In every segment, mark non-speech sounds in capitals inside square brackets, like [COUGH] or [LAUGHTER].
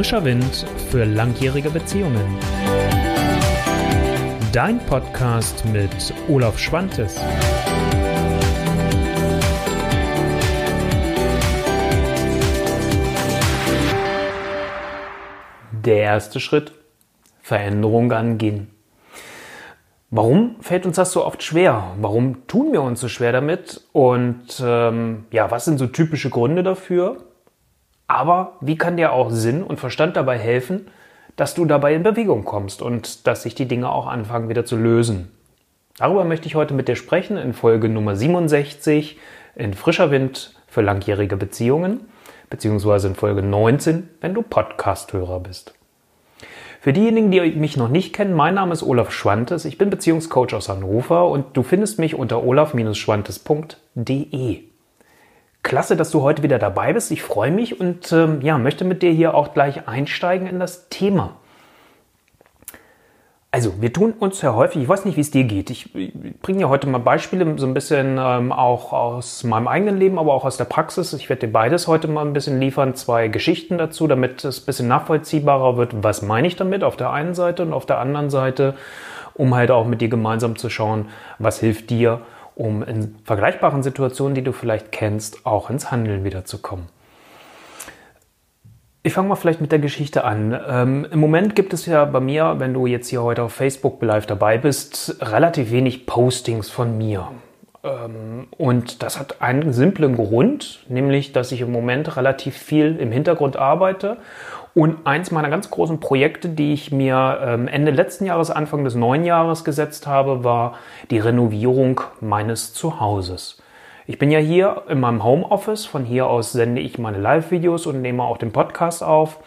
Frischer Wind für langjährige Beziehungen. Dein Podcast mit Olaf Schwantes. Der erste Schritt, Veränderung angehen. Warum fällt uns das so oft schwer? Warum tun wir uns so schwer damit? Und ähm, ja, was sind so typische Gründe dafür? Aber wie kann dir auch Sinn und Verstand dabei helfen, dass du dabei in Bewegung kommst und dass sich die Dinge auch anfangen wieder zu lösen? Darüber möchte ich heute mit dir sprechen in Folge Nummer 67 in frischer Wind für langjährige Beziehungen, beziehungsweise in Folge 19, wenn du Podcast-Hörer bist. Für diejenigen, die mich noch nicht kennen, mein Name ist Olaf Schwantes, ich bin Beziehungscoach aus Hannover und du findest mich unter olaf-schwantes.de. Klasse, dass du heute wieder dabei bist. Ich freue mich und ähm, ja, möchte mit dir hier auch gleich einsteigen in das Thema. Also, wir tun uns ja häufig, ich weiß nicht, wie es dir geht. Ich, ich bringe ja heute mal Beispiele, so ein bisschen ähm, auch aus meinem eigenen Leben, aber auch aus der Praxis. Ich werde dir beides heute mal ein bisschen liefern, zwei Geschichten dazu, damit es ein bisschen nachvollziehbarer wird. Was meine ich damit auf der einen Seite und auf der anderen Seite, um halt auch mit dir gemeinsam zu schauen, was hilft dir um in vergleichbaren Situationen, die du vielleicht kennst, auch ins Handeln wiederzukommen. Ich fange mal vielleicht mit der Geschichte an. Ähm, Im Moment gibt es ja bei mir, wenn du jetzt hier heute auf Facebook live dabei bist, relativ wenig Postings von mir. Ähm, und das hat einen simplen Grund, nämlich, dass ich im Moment relativ viel im Hintergrund arbeite und eins meiner ganz großen Projekte, die ich mir ähm, Ende letzten Jahres, Anfang des neuen Jahres gesetzt habe, war die Renovierung meines Zuhauses. Ich bin ja hier in meinem Homeoffice. Von hier aus sende ich meine Live-Videos und nehme auch den Podcast auf.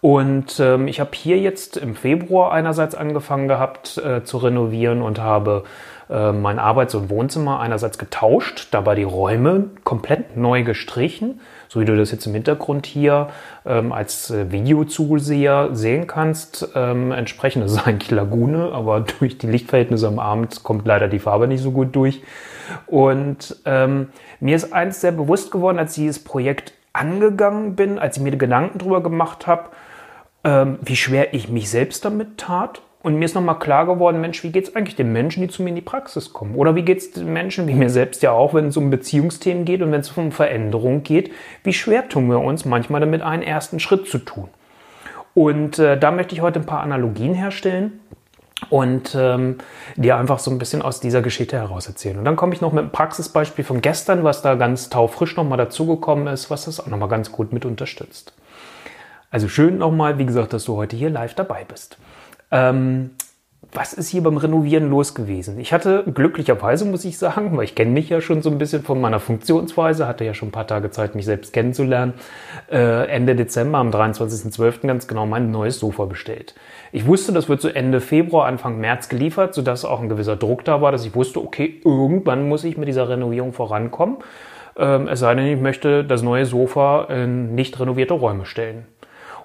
Und ähm, ich habe hier jetzt im Februar einerseits angefangen gehabt äh, zu renovieren und habe äh, mein Arbeits- und Wohnzimmer einerseits getauscht, dabei die Räume komplett neu gestrichen so wie du das jetzt im Hintergrund hier ähm, als äh, Videozuseher sehen kannst. Ähm, entsprechend ist es eigentlich Lagune, aber [LAUGHS] durch die Lichtverhältnisse am Abend kommt leider die Farbe nicht so gut durch. Und ähm, mir ist eins sehr bewusst geworden, als ich dieses Projekt angegangen bin, als ich mir Gedanken darüber gemacht habe, ähm, wie schwer ich mich selbst damit tat und mir ist nochmal klar geworden, Mensch, wie geht es eigentlich den Menschen, die zu mir in die Praxis kommen? Oder wie geht es den Menschen, wie mir selbst ja auch, wenn es um Beziehungsthemen geht und wenn es um Veränderung geht, wie schwer tun wir uns manchmal damit, einen ersten Schritt zu tun? Und äh, da möchte ich heute ein paar Analogien herstellen und ähm, dir einfach so ein bisschen aus dieser Geschichte heraus erzählen. Und dann komme ich noch mit einem Praxisbeispiel von gestern, was da ganz taufrisch nochmal dazugekommen ist, was das auch nochmal ganz gut mit unterstützt. Also schön nochmal, wie gesagt, dass du heute hier live dabei bist. Ähm, was ist hier beim Renovieren los gewesen? Ich hatte glücklicherweise, muss ich sagen, weil ich kenne mich ja schon so ein bisschen von meiner Funktionsweise, hatte ja schon ein paar Tage Zeit, mich selbst kennenzulernen, äh, Ende Dezember, am 23.12. ganz genau mein neues Sofa bestellt. Ich wusste, das wird so Ende Februar, Anfang März geliefert, sodass auch ein gewisser Druck da war, dass ich wusste, okay, irgendwann muss ich mit dieser Renovierung vorankommen. Ähm, es sei denn, ich möchte das neue Sofa in nicht renovierte Räume stellen.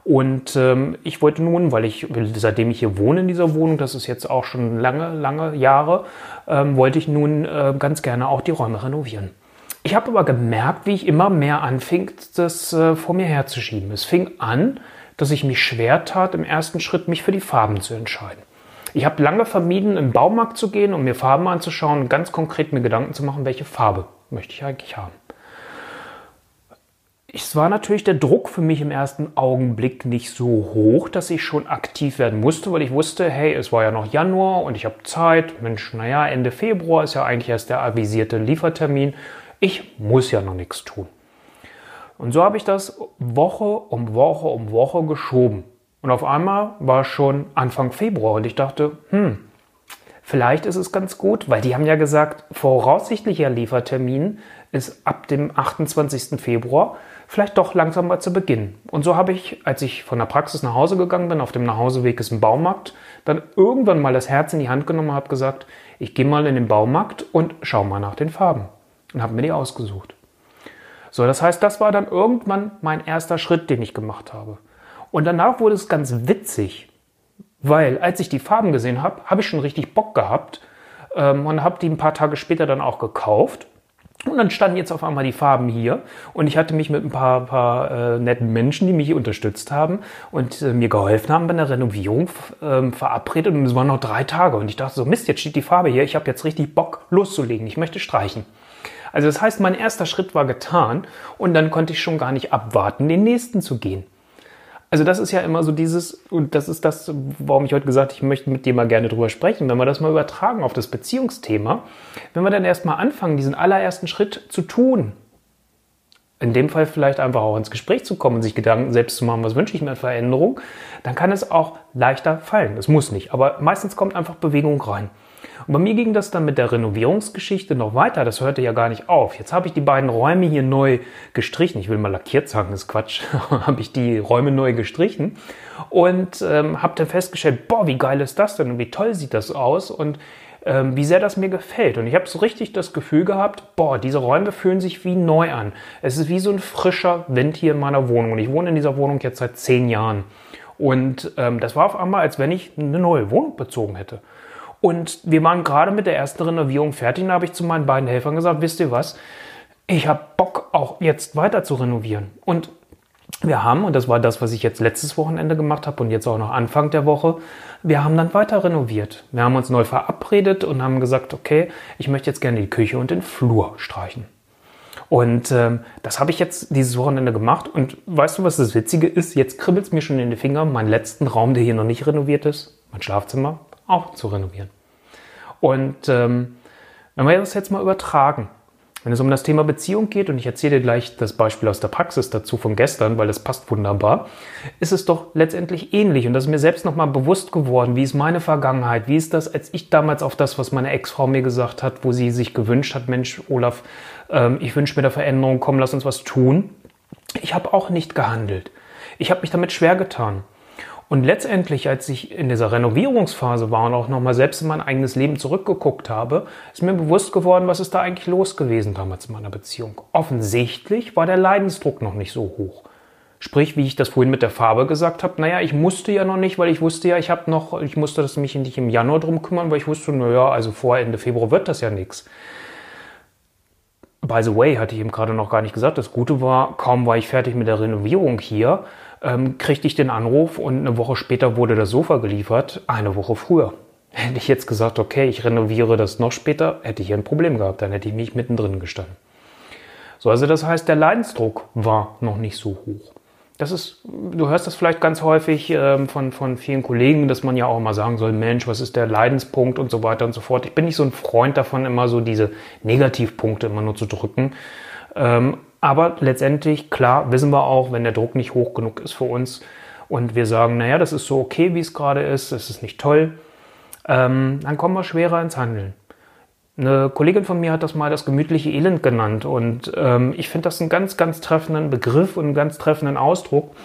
Und ähm, ich wollte nun, weil ich, seitdem ich hier wohne in dieser Wohnung, das ist jetzt auch schon lange, lange Jahre, ähm, wollte ich nun äh, ganz gerne auch die Räume renovieren. Ich habe aber gemerkt, wie ich immer mehr anfing, das äh, vor mir herzuschieben. Es fing an, dass ich mich schwer tat, im ersten Schritt mich für die Farben zu entscheiden. Ich habe lange vermieden, im Baumarkt zu gehen, um mir Farben anzuschauen und ganz konkret mir Gedanken zu machen, welche Farbe möchte ich eigentlich haben es war natürlich der Druck für mich im ersten Augenblick nicht so hoch, dass ich schon aktiv werden musste, weil ich wusste, hey, es war ja noch Januar und ich habe Zeit. Mensch, naja, Ende Februar ist ja eigentlich erst der avisierte Liefertermin. Ich muss ja noch nichts tun. Und so habe ich das Woche um Woche um Woche geschoben. Und auf einmal war schon Anfang Februar und ich dachte, hm, vielleicht ist es ganz gut, weil die haben ja gesagt, voraussichtlicher Liefertermin ist ab dem 28. Februar vielleicht doch langsam mal zu beginnen. Und so habe ich, als ich von der Praxis nach Hause gegangen bin, auf dem Nachhauseweg ist ein Baumarkt, dann irgendwann mal das Herz in die Hand genommen und habe gesagt, ich gehe mal in den Baumarkt und schaue mal nach den Farben. Und habe mir die ausgesucht. So, das heißt, das war dann irgendwann mein erster Schritt, den ich gemacht habe. Und danach wurde es ganz witzig, weil als ich die Farben gesehen habe, habe ich schon richtig Bock gehabt ähm, und habe die ein paar Tage später dann auch gekauft Und dann standen jetzt auf einmal die Farben hier. Und ich hatte mich mit ein paar, paar äh, netten Menschen, die mich unterstützt haben und äh, mir geholfen haben bei der Renovierung äh, verabredet. Und es waren noch drei Tage. Und ich dachte so, Mist, jetzt steht die Farbe hier, ich habe jetzt richtig Bock loszulegen, ich möchte streichen. Also das heißt, mein erster Schritt war getan. Und dann konnte ich schon gar nicht abwarten, den nächsten zu gehen. Also das ist ja immer so dieses, und das ist das, warum ich heute gesagt habe, ich möchte mit dir mal gerne drüber sprechen, wenn wir das mal übertragen auf das Beziehungsthema, wenn wir dann erstmal anfangen, diesen allerersten Schritt zu tun, in dem Fall vielleicht einfach auch ins Gespräch zu kommen sich Gedanken selbst zu machen, was wünsche ich mir an Veränderung, dann kann es auch leichter fallen. Es muss nicht, aber meistens kommt einfach Bewegung rein. Und bei mir ging das dann mit der Renovierungsgeschichte noch weiter. Das hörte ja gar nicht auf. Jetzt habe ich die beiden Räume hier neu gestrichen. Ich will mal lackiert sagen, das ist Quatsch. [LAUGHS] habe ich die Räume neu gestrichen und ähm, habe dann festgestellt, boah, wie geil ist das denn und wie toll sieht das aus und ähm, wie sehr das mir gefällt. Und ich habe so richtig das Gefühl gehabt, boah, diese Räume fühlen sich wie neu an. Es ist wie so ein frischer Wind hier in meiner Wohnung. Und ich wohne in dieser Wohnung jetzt seit zehn Jahren. Und ähm, das war auf einmal, als wenn ich eine neue Wohnung bezogen hätte. Und wir waren gerade mit der ersten Renovierung fertig da habe ich zu meinen beiden Helfern gesagt, wisst ihr was, ich habe Bock auch jetzt weiter zu renovieren. Und wir haben, und das war das, was ich jetzt letztes Wochenende gemacht habe und jetzt auch noch Anfang der Woche, wir haben dann weiter renoviert. Wir haben uns neu verabredet und haben gesagt, okay, ich möchte jetzt gerne die Küche und den Flur streichen. Und ähm, das habe ich jetzt dieses Wochenende gemacht. Und weißt du, was das Witzige ist? Jetzt kribbelt es mir schon in den Fingern, meinen letzten Raum, der hier noch nicht renoviert ist, mein Schlafzimmer, auch zu renovieren. Und ähm, wenn wir das jetzt mal übertragen, wenn es um das Thema Beziehung geht, und ich erzähle dir gleich das Beispiel aus der Praxis dazu von gestern, weil das passt wunderbar, ist es doch letztendlich ähnlich. Und das ist mir selbst nochmal bewusst geworden. Wie ist meine Vergangenheit? Wie ist das, als ich damals auf das, was meine Ex-Frau mir gesagt hat, wo sie sich gewünscht hat, Mensch, Olaf, ähm, ich wünsche mir da Veränderung, komm, lass uns was tun. Ich habe auch nicht gehandelt. Ich habe mich damit schwer getan. Und letztendlich, als ich in dieser Renovierungsphase war und auch nochmal selbst in mein eigenes Leben zurückgeguckt habe, ist mir bewusst geworden, was ist da eigentlich los gewesen damals in meiner Beziehung. Offensichtlich war der Leidensdruck noch nicht so hoch. Sprich, wie ich das vorhin mit der Farbe gesagt habe, naja, ich musste ja noch nicht, weil ich wusste ja, ich habe noch, ich musste das mich nicht im Januar drum kümmern, weil ich wusste, naja, also vor Ende Februar wird das ja nichts. By the way, hatte ich eben gerade noch gar nicht gesagt, das Gute war, kaum war ich fertig mit der Renovierung hier, ähm, kriegte ich den Anruf und eine Woche später wurde das Sofa geliefert, eine Woche früher. Hätte ich jetzt gesagt, okay, ich renoviere das noch später, hätte ich ein Problem gehabt, dann hätte ich mich mittendrin gestanden. So, also das heißt, der Leidensdruck war noch nicht so hoch. Das ist, du hörst das vielleicht ganz häufig ähm, von, von vielen Kollegen, dass man ja auch immer sagen soll, Mensch, was ist der Leidenspunkt und so weiter und so fort. Ich bin nicht so ein Freund davon, immer so diese Negativpunkte immer nur zu drücken. Ähm, aber letztendlich, klar, wissen wir auch, wenn der Druck nicht hoch genug ist für uns und wir sagen, naja, das ist so okay, wie es gerade ist, es ist nicht toll, ähm, dann kommen wir schwerer ins Handeln. Eine Kollegin von mir hat das mal das gemütliche Elend genannt und ähm, ich finde das einen ganz, ganz treffenden Begriff und einen ganz treffenden Ausdruck.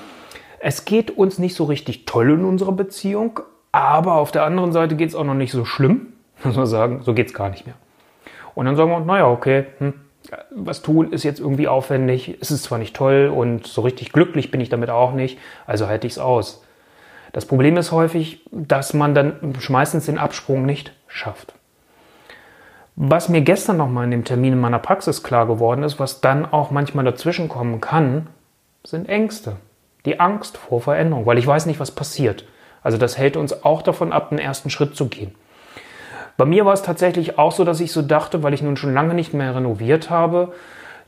Es geht uns nicht so richtig toll in unserer Beziehung, aber auf der anderen Seite geht es auch noch nicht so schlimm, [LAUGHS] muss man sagen, so geht es gar nicht mehr. Und dann sagen wir, naja, okay, hm, was tun ist jetzt irgendwie aufwendig, es ist zwar nicht toll und so richtig glücklich bin ich damit auch nicht, also halte ich es aus. Das Problem ist häufig, dass man dann meistens den Absprung nicht schafft. Was mir gestern nochmal in dem Termin in meiner Praxis klar geworden ist, was dann auch manchmal dazwischen kommen kann, sind Ängste. Die Angst vor Veränderung, weil ich weiß nicht, was passiert. Also das hält uns auch davon ab, den ersten Schritt zu gehen. Bei mir war es tatsächlich auch so, dass ich so dachte, weil ich nun schon lange nicht mehr renoviert habe,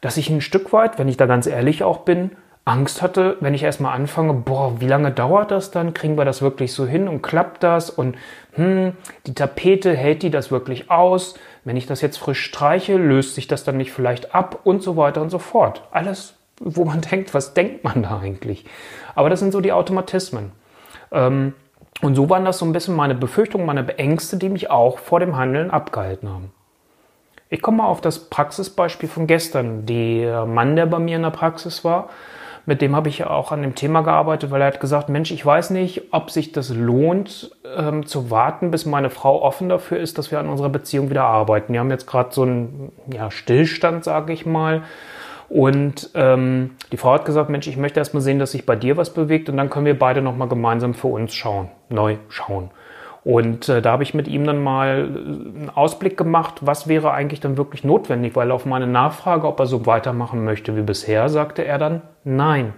dass ich ein Stück weit, wenn ich da ganz ehrlich auch bin, Angst hatte, wenn ich erstmal anfange, boah, wie lange dauert das dann? Kriegen wir das wirklich so hin und klappt das? Und hm, die Tapete, hält die das wirklich aus? Wenn ich das jetzt frisch streiche, löst sich das dann nicht vielleicht ab und so weiter und so fort. Alles, wo man [LAUGHS] denkt, was denkt man da eigentlich? Aber das sind so die Automatismen. Ähm, und so waren das so ein bisschen meine Befürchtungen, meine Ängste, die mich auch vor dem Handeln abgehalten haben. Ich komme mal auf das Praxisbeispiel von gestern. Der Mann, der bei mir in der Praxis war, mit dem habe ich ja auch an dem Thema gearbeitet, weil er hat gesagt, Mensch, ich weiß nicht, ob sich das lohnt, ähm, zu warten, bis meine Frau offen dafür ist, dass wir an unserer Beziehung wieder arbeiten. Wir haben jetzt gerade so einen ja, Stillstand, sage ich mal. Und ähm, die Frau hat gesagt, Mensch, ich möchte erst mal sehen, dass sich bei dir was bewegt und dann können wir beide nochmal gemeinsam für uns schauen, neu schauen. Und äh, da habe ich mit ihm dann mal äh, einen Ausblick gemacht, was wäre eigentlich dann wirklich notwendig, weil auf meine Nachfrage, ob er so weitermachen möchte wie bisher, sagte er dann nein.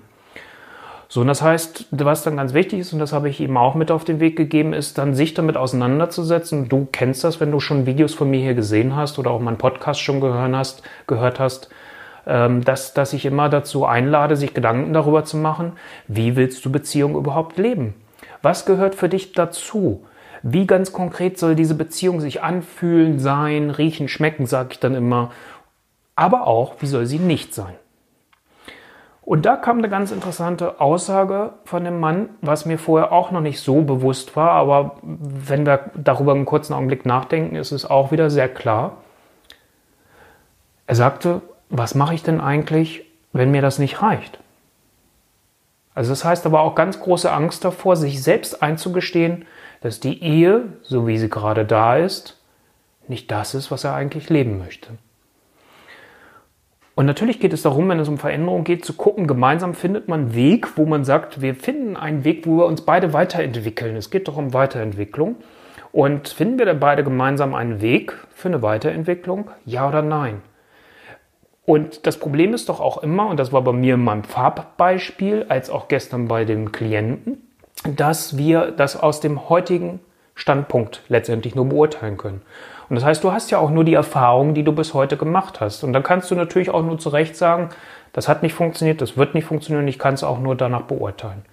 So, und das heißt, was dann ganz wichtig ist, und das habe ich ihm auch mit auf den Weg gegeben, ist dann sich damit auseinanderzusetzen. Du kennst das, wenn du schon Videos von mir hier gesehen hast oder auch meinen Podcast schon gehört hast, gehört hast ähm, dass, dass ich immer dazu einlade, sich Gedanken darüber zu machen, wie willst du Beziehung überhaupt leben? Was gehört für dich dazu? Wie ganz konkret soll diese Beziehung sich anfühlen, sein, riechen, schmecken, sage ich dann immer. Aber auch, wie soll sie nicht sein? Und da kam eine ganz interessante Aussage von dem Mann, was mir vorher auch noch nicht so bewusst war, aber wenn wir darüber einen kurzen Augenblick nachdenken, ist es auch wieder sehr klar. Er sagte, was mache ich denn eigentlich, wenn mir das nicht reicht? Also das heißt aber auch ganz große Angst davor, sich selbst einzugestehen, dass die Ehe, so wie sie gerade da ist, nicht das ist, was er eigentlich leben möchte. Und natürlich geht es darum, wenn es um Veränderung geht, zu gucken, gemeinsam findet man einen Weg, wo man sagt, wir finden einen Weg, wo wir uns beide weiterentwickeln. Es geht doch um Weiterentwicklung. Und finden wir dann beide gemeinsam einen Weg für eine Weiterentwicklung? Ja oder nein? Und das Problem ist doch auch immer, und das war bei mir in meinem Farbbeispiel, als auch gestern bei dem Klienten, dass wir das aus dem heutigen Standpunkt letztendlich nur beurteilen können. Und das heißt, du hast ja auch nur die Erfahrungen, die du bis heute gemacht hast. Und dann kannst du natürlich auch nur zu Recht sagen, das hat nicht funktioniert, das wird nicht funktionieren, ich kann es auch nur danach beurteilen.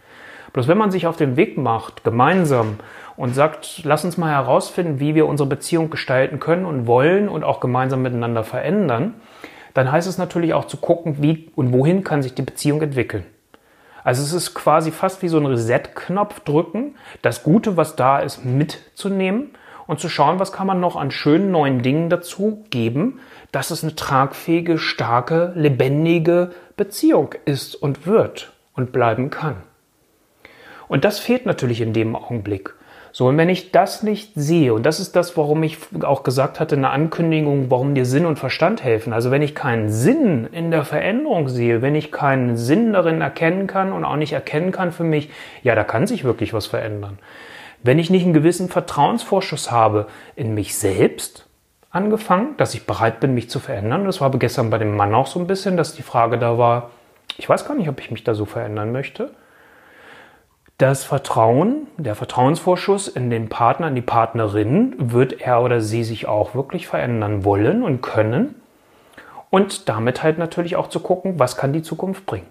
Bloß wenn man sich auf den Weg macht, gemeinsam, und sagt, lass uns mal herausfinden, wie wir unsere Beziehung gestalten können und wollen und auch gemeinsam miteinander verändern, dann heißt es natürlich auch zu gucken, wie und wohin kann sich die Beziehung entwickeln. Also es ist quasi fast wie so ein Reset-Knopf drücken, das Gute, was da ist, mitzunehmen und zu schauen, was kann man noch an schönen neuen Dingen dazu geben, dass es eine tragfähige, starke, lebendige Beziehung ist und wird und bleiben kann. Und das fehlt natürlich in dem Augenblick. So, und wenn ich das nicht sehe, und das ist das, warum ich auch gesagt hatte in der Ankündigung, warum dir Sinn und Verstand helfen. Also wenn ich keinen Sinn in der Veränderung sehe, wenn ich keinen Sinn darin erkennen kann und auch nicht erkennen kann für mich, ja, da kann sich wirklich was verändern. Wenn ich nicht einen gewissen Vertrauensvorschuss habe in mich selbst, angefangen, dass ich bereit bin, mich zu verändern. Das war gestern bei dem Mann auch so ein bisschen, dass die Frage da war, ich weiß gar nicht, ob ich mich da so verändern möchte das Vertrauen, der Vertrauensvorschuss in den Partner, in die Partnerin, wird er oder sie sich auch wirklich verändern wollen und können. Und damit halt natürlich auch zu gucken, was kann die Zukunft bringen.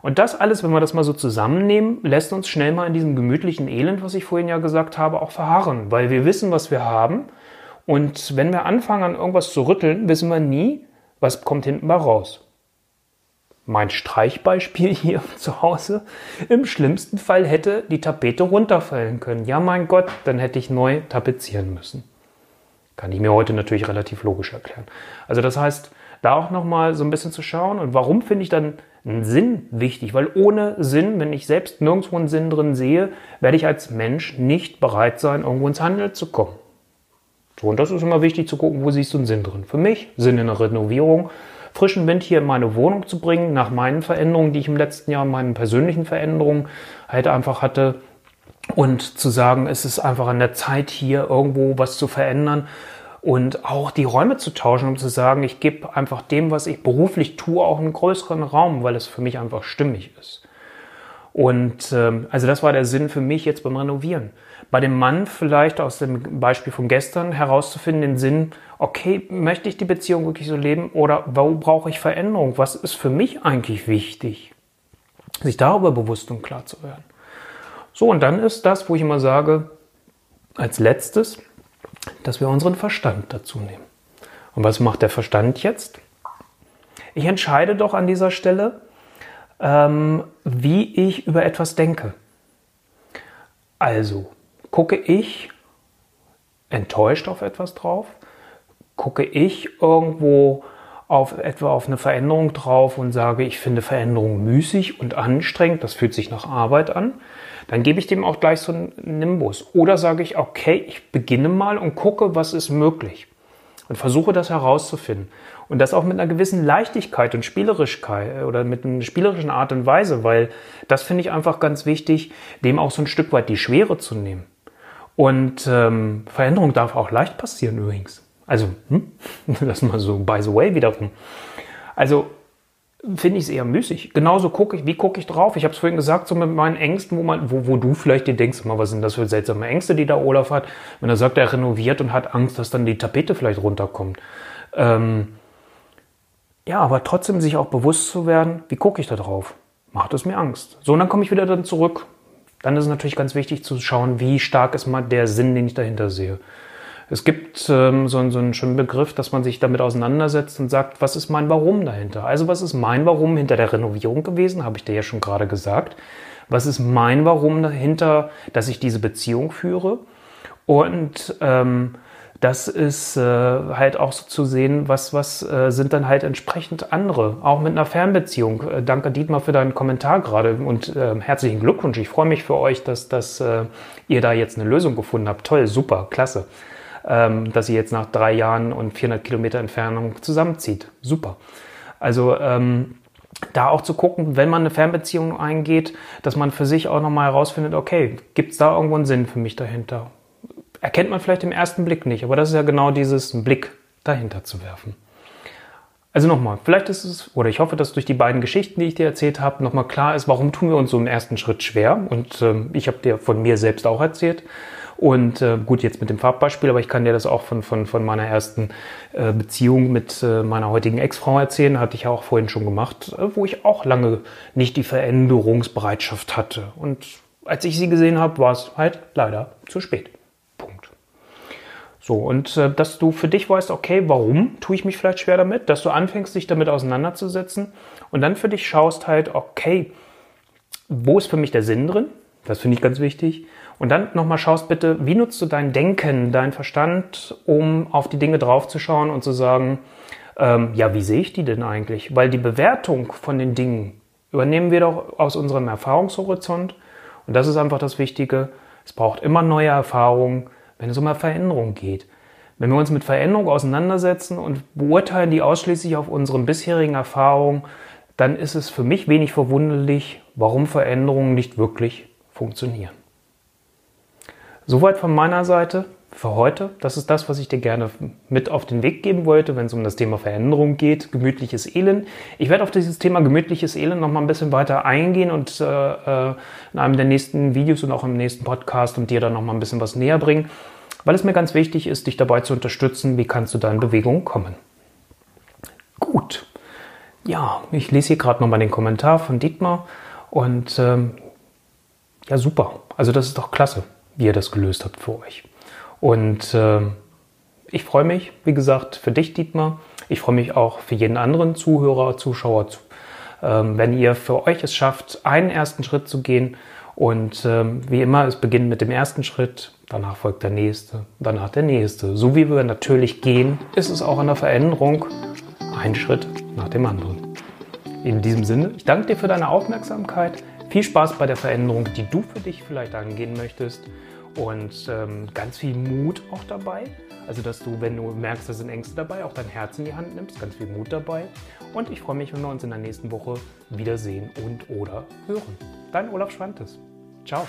Und das alles, wenn wir das mal so zusammennehmen, lässt uns schnell mal in diesem gemütlichen Elend, was ich vorhin ja gesagt habe, auch verharren, weil wir wissen, was wir haben. Und wenn wir anfangen, an irgendwas zu rütteln, wissen wir nie, was kommt hinten mal raus mein Streichbeispiel hier [LAUGHS] zu Hause. Im schlimmsten Fall hätte die Tapete runterfallen können. Ja, mein Gott, dann hätte ich neu tapezieren müssen. Kann ich mir heute natürlich relativ logisch erklären. Also das heißt, da auch nochmal so ein bisschen zu schauen. Und warum finde ich dann einen Sinn wichtig? Weil ohne Sinn, wenn ich selbst nirgendwo einen Sinn drin sehe, werde ich als Mensch nicht bereit sein, irgendwo ins Handeln zu kommen. So, und das ist immer wichtig zu gucken, wo siehst du einen Sinn drin. Für mich Sinn in der Renovierung, frischen Wind hier in meine Wohnung zu bringen, nach meinen Veränderungen, die ich im letzten Jahr, meinen persönlichen Veränderungen halt einfach hatte. Und zu sagen, es ist einfach an der Zeit, hier irgendwo was zu verändern und auch die Räume zu tauschen, um zu sagen, ich gebe einfach dem, was ich beruflich tue, auch einen größeren Raum, weil es für mich einfach stimmig ist. Und ähm, also das war der Sinn für mich jetzt beim Renovieren. Bei dem Mann vielleicht aus dem Beispiel von gestern herauszufinden, den Sinn, okay, möchte ich die Beziehung wirklich so leben oder wo brauche ich Veränderung? Was ist für mich eigentlich wichtig? Sich darüber bewusst und klar zu werden. So, und dann ist das, wo ich immer sage, als letztes, dass wir unseren Verstand dazu nehmen. Und was macht der Verstand jetzt? Ich entscheide doch an dieser Stelle, ähm, wie ich über etwas denke. Also gucke ich enttäuscht auf etwas drauf, gucke ich irgendwo auf etwa auf eine Veränderung drauf und sage, ich finde Veränderung müßig und anstrengend, das fühlt sich nach Arbeit an, dann gebe ich dem auch gleich so einen Nimbus. Oder sage ich, okay, ich beginne mal und gucke, was ist möglich und versuche das herauszufinden. Und das auch mit einer gewissen Leichtigkeit und Spielerischkeit äh, oder mit einer spielerischen Art und Weise, weil das finde ich einfach ganz wichtig, dem auch so ein Stück weit die Schwere zu nehmen. Und ähm, Veränderung darf auch leicht passieren übrigens. Also, hm? [LAUGHS] das mal so by the way wiederum. Also, finde ich es eher müßig. Genauso gucke ich, wie gucke ich drauf? Ich habe es vorhin gesagt, so mit meinen Ängsten, wo, man, wo, wo du vielleicht dir denkst, mal, was sind das für seltsame Ängste, die da Olaf hat, wenn er sagt, er renoviert und hat Angst, dass dann die Tapete vielleicht runterkommt. Ähm, ja, aber trotzdem sich auch bewusst zu werden, wie gucke ich da drauf? Macht es mir Angst? So, und dann komme ich wieder dann zurück. Dann ist es natürlich ganz wichtig zu schauen, wie stark ist mal der Sinn, den ich dahinter sehe. Es gibt ähm, so, so einen schönen Begriff, dass man sich damit auseinandersetzt und sagt, was ist mein Warum dahinter? Also was ist mein Warum hinter der Renovierung gewesen? Habe ich dir ja schon gerade gesagt. Was ist mein Warum dahinter, dass ich diese Beziehung führe? Und ähm, das ist äh, halt auch so zu sehen, was, was äh, sind dann halt entsprechend andere, auch mit einer Fernbeziehung. Äh, danke Dietmar für deinen Kommentar gerade und äh, herzlichen Glückwunsch. Ich freue mich für euch, dass, dass äh, ihr da jetzt eine Lösung gefunden habt. Toll, super, klasse. Ähm, dass ihr jetzt nach drei Jahren und 400 Kilometer Entfernung zusammenzieht. Super. Also ähm, da auch zu gucken, wenn man eine Fernbeziehung eingeht, dass man für sich auch nochmal herausfindet, okay, gibt es da irgendwo einen Sinn für mich dahinter? erkennt man vielleicht im ersten Blick nicht, aber das ist ja genau dieses Blick dahinter zu werfen. Also nochmal, vielleicht ist es, oder ich hoffe, dass durch die beiden Geschichten, die ich dir erzählt habe, nochmal klar ist, warum tun wir uns so im ersten Schritt schwer. Und äh, ich habe dir von mir selbst auch erzählt. Und äh, gut, jetzt mit dem Farbbeispiel, aber ich kann dir das auch von, von, von meiner ersten äh, Beziehung mit äh, meiner heutigen Ex-Frau erzählen. Hatte ich ja auch vorhin schon gemacht, äh, wo ich auch lange nicht die Veränderungsbereitschaft hatte. Und als ich sie gesehen habe, war es halt leider zu spät. So, und äh, dass du für dich weißt, okay, warum tue ich mich vielleicht schwer damit, dass du anfängst, dich damit auseinanderzusetzen und dann für dich schaust halt, okay, wo ist für mich der Sinn drin? Das finde ich ganz wichtig. Und dann nochmal schaust bitte, wie nutzt du dein Denken, dein Verstand, um auf die Dinge draufzuschauen und zu sagen, ähm, ja, wie sehe ich die denn eigentlich? Weil die Bewertung von den Dingen übernehmen wir doch aus unserem Erfahrungshorizont. Und das ist einfach das Wichtige. Es braucht immer neue Erfahrungen wenn es um eine Veränderung geht. Wenn wir uns mit Veränderung auseinandersetzen und beurteilen die ausschließlich auf unseren bisherigen Erfahrungen, dann ist es für mich wenig verwunderlich, warum Veränderungen nicht wirklich funktionieren. Soweit von meiner Seite für heute. Das ist das, was ich dir gerne mit auf den Weg geben wollte, wenn es um das Thema Veränderung geht, gemütliches Elend. Ich werde auf dieses Thema gemütliches Elend noch mal ein bisschen weiter eingehen und äh, äh, in einem der nächsten Videos und auch im nächsten Podcast und dir dann noch mal ein bisschen was näher bringen, weil es mir ganz wichtig ist, dich dabei zu unterstützen, wie kannst du da in Bewegung kommen. Gut. Ja, ich lese hier gerade noch mal den Kommentar von Dietmar und ähm, ja, super. Also das ist doch klasse, wie ihr das gelöst habt für euch. Und äh, ich freue mich, wie gesagt, für dich, Dietmar. Ich freue mich auch für jeden anderen Zuhörer, Zuschauer, ähm, wenn ihr für euch es schafft, einen ersten Schritt zu gehen. Und ähm, wie immer, es beginnt mit dem ersten Schritt, danach folgt der nächste, danach der nächste. So wie wir natürlich gehen, ist es auch in der Veränderung ein Schritt nach dem anderen. In diesem Sinne, ich danke dir für deine Aufmerksamkeit. Viel Spaß bei der Veränderung, die du für dich vielleicht angehen möchtest und ähm, ganz viel Mut auch dabei. Also, dass du, wenn du merkst, da sind Ängste dabei, auch dein Herz in die Hand nimmst, ganz viel Mut dabei. Und ich freue mich, wenn wir uns in der nächsten Woche wiedersehen und oder hören. Dein Olaf Schwantes. Ciao.